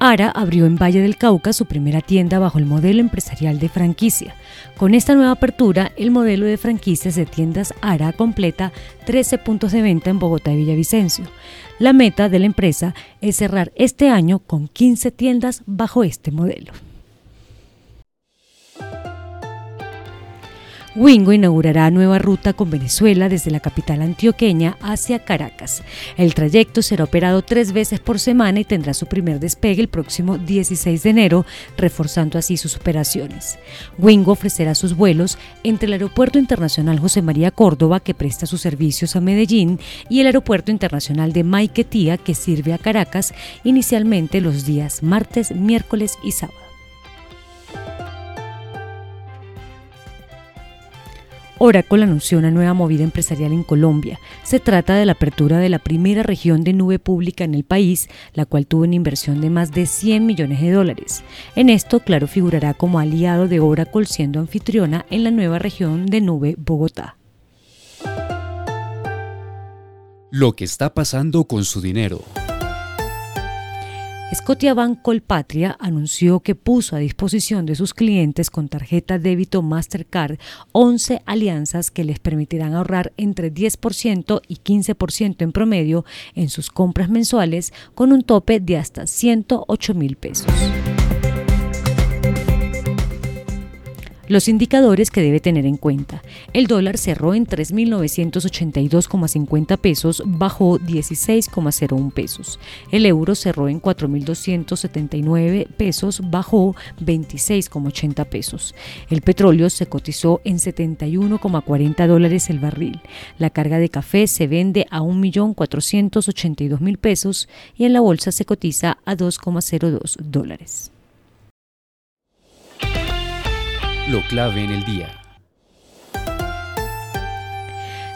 ARA abrió en Valle del Cauca su primera tienda bajo el modelo empresarial de franquicia. Con esta nueva apertura, el modelo de franquicias de tiendas ARA completa 13 puntos de venta en Bogotá y Villavicencio. La meta de la empresa es cerrar este año con 15 tiendas bajo este modelo. Wingo inaugurará nueva ruta con Venezuela desde la capital antioqueña hacia Caracas. El trayecto será operado tres veces por semana y tendrá su primer despegue el próximo 16 de enero, reforzando así sus operaciones. Wingo ofrecerá sus vuelos entre el Aeropuerto Internacional José María Córdoba, que presta sus servicios a Medellín, y el Aeropuerto Internacional de Maiquetía, que sirve a Caracas, inicialmente los días martes, miércoles y sábado. Oracle anunció una nueva movida empresarial en Colombia. Se trata de la apertura de la primera región de nube pública en el país, la cual tuvo una inversión de más de 100 millones de dólares. En esto, Claro figurará como aliado de Oracle siendo anfitriona en la nueva región de nube Bogotá. Lo que está pasando con su dinero. Scotiabank Colpatria anunció que puso a disposición de sus clientes con tarjeta débito Mastercard 11 alianzas que les permitirán ahorrar entre 10% y 15% en promedio en sus compras mensuales con un tope de hasta 108 mil pesos. Los indicadores que debe tener en cuenta. El dólar cerró en 3.982,50 pesos, bajó 16,01 pesos. El euro cerró en 4.279 pesos, bajó 26,80 pesos. El petróleo se cotizó en 71,40 dólares el barril. La carga de café se vende a 1.482.000 pesos y en la bolsa se cotiza a 2,02 dólares. Lo clave en el día.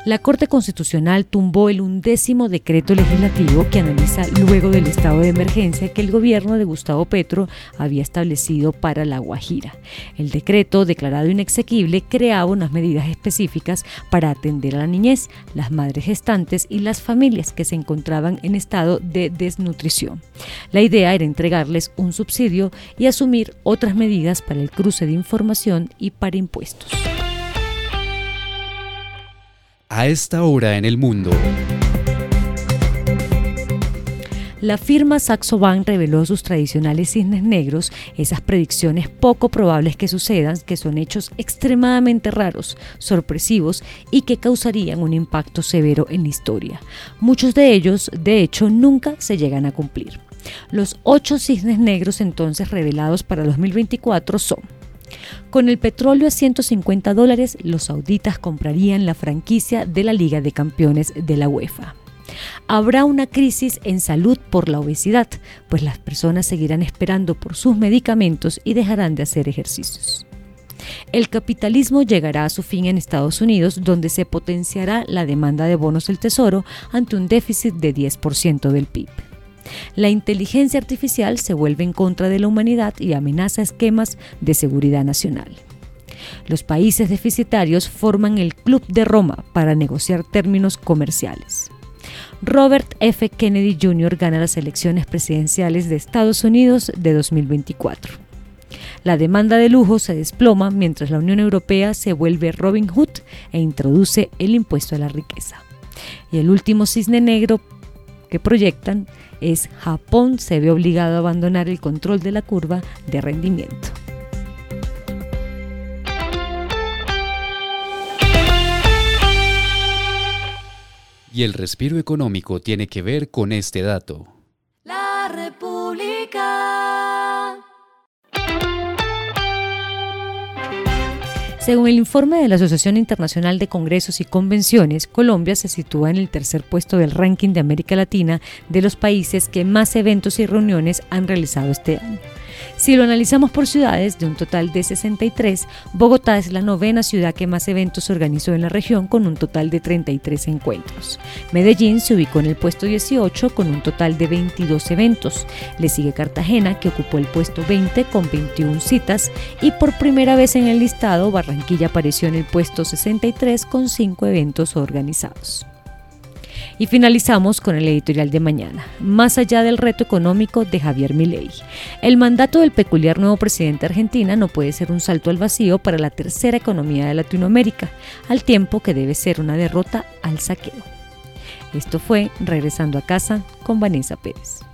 La Corte Constitucional tumbó el undécimo decreto legislativo que analiza luego del estado de emergencia que el gobierno de Gustavo Petro había establecido para La Guajira. El decreto, declarado inexequible, creaba unas medidas específicas para atender a la niñez, las madres gestantes y las familias que se encontraban en estado de desnutrición. La idea era entregarles un subsidio y asumir otras medidas para el cruce de información y para impuestos a esta hora en el mundo. La firma Saxo Bank reveló sus tradicionales cisnes negros, esas predicciones poco probables que sucedan, que son hechos extremadamente raros, sorpresivos y que causarían un impacto severo en la historia. Muchos de ellos, de hecho, nunca se llegan a cumplir. Los ocho cisnes negros entonces revelados para 2024 son con el petróleo a 150 dólares, los sauditas comprarían la franquicia de la Liga de Campeones de la UEFA. Habrá una crisis en salud por la obesidad, pues las personas seguirán esperando por sus medicamentos y dejarán de hacer ejercicios. El capitalismo llegará a su fin en Estados Unidos, donde se potenciará la demanda de bonos del Tesoro ante un déficit de 10% del PIB. La inteligencia artificial se vuelve en contra de la humanidad y amenaza esquemas de seguridad nacional. Los países deficitarios forman el Club de Roma para negociar términos comerciales. Robert F. Kennedy Jr. gana las elecciones presidenciales de Estados Unidos de 2024. La demanda de lujo se desploma mientras la Unión Europea se vuelve Robin Hood e introduce el impuesto a la riqueza. Y el último cisne negro que proyectan es Japón se ve obligado a abandonar el control de la curva de rendimiento. Y el respiro económico tiene que ver con este dato. Según el informe de la Asociación Internacional de Congresos y Convenciones, Colombia se sitúa en el tercer puesto del ranking de América Latina de los países que más eventos y reuniones han realizado este año. Si lo analizamos por ciudades, de un total de 63, Bogotá es la novena ciudad que más eventos organizó en la región con un total de 33 encuentros. Medellín se ubicó en el puesto 18 con un total de 22 eventos. Le sigue Cartagena que ocupó el puesto 20 con 21 citas y por primera vez en el listado Barranquilla apareció en el puesto 63 con 5 eventos organizados. Y finalizamos con el editorial de mañana, más allá del reto económico de Javier Milei. El mandato del peculiar nuevo presidente de Argentina no puede ser un salto al vacío para la tercera economía de Latinoamérica, al tiempo que debe ser una derrota al saqueo. Esto fue Regresando a casa con Vanessa Pérez.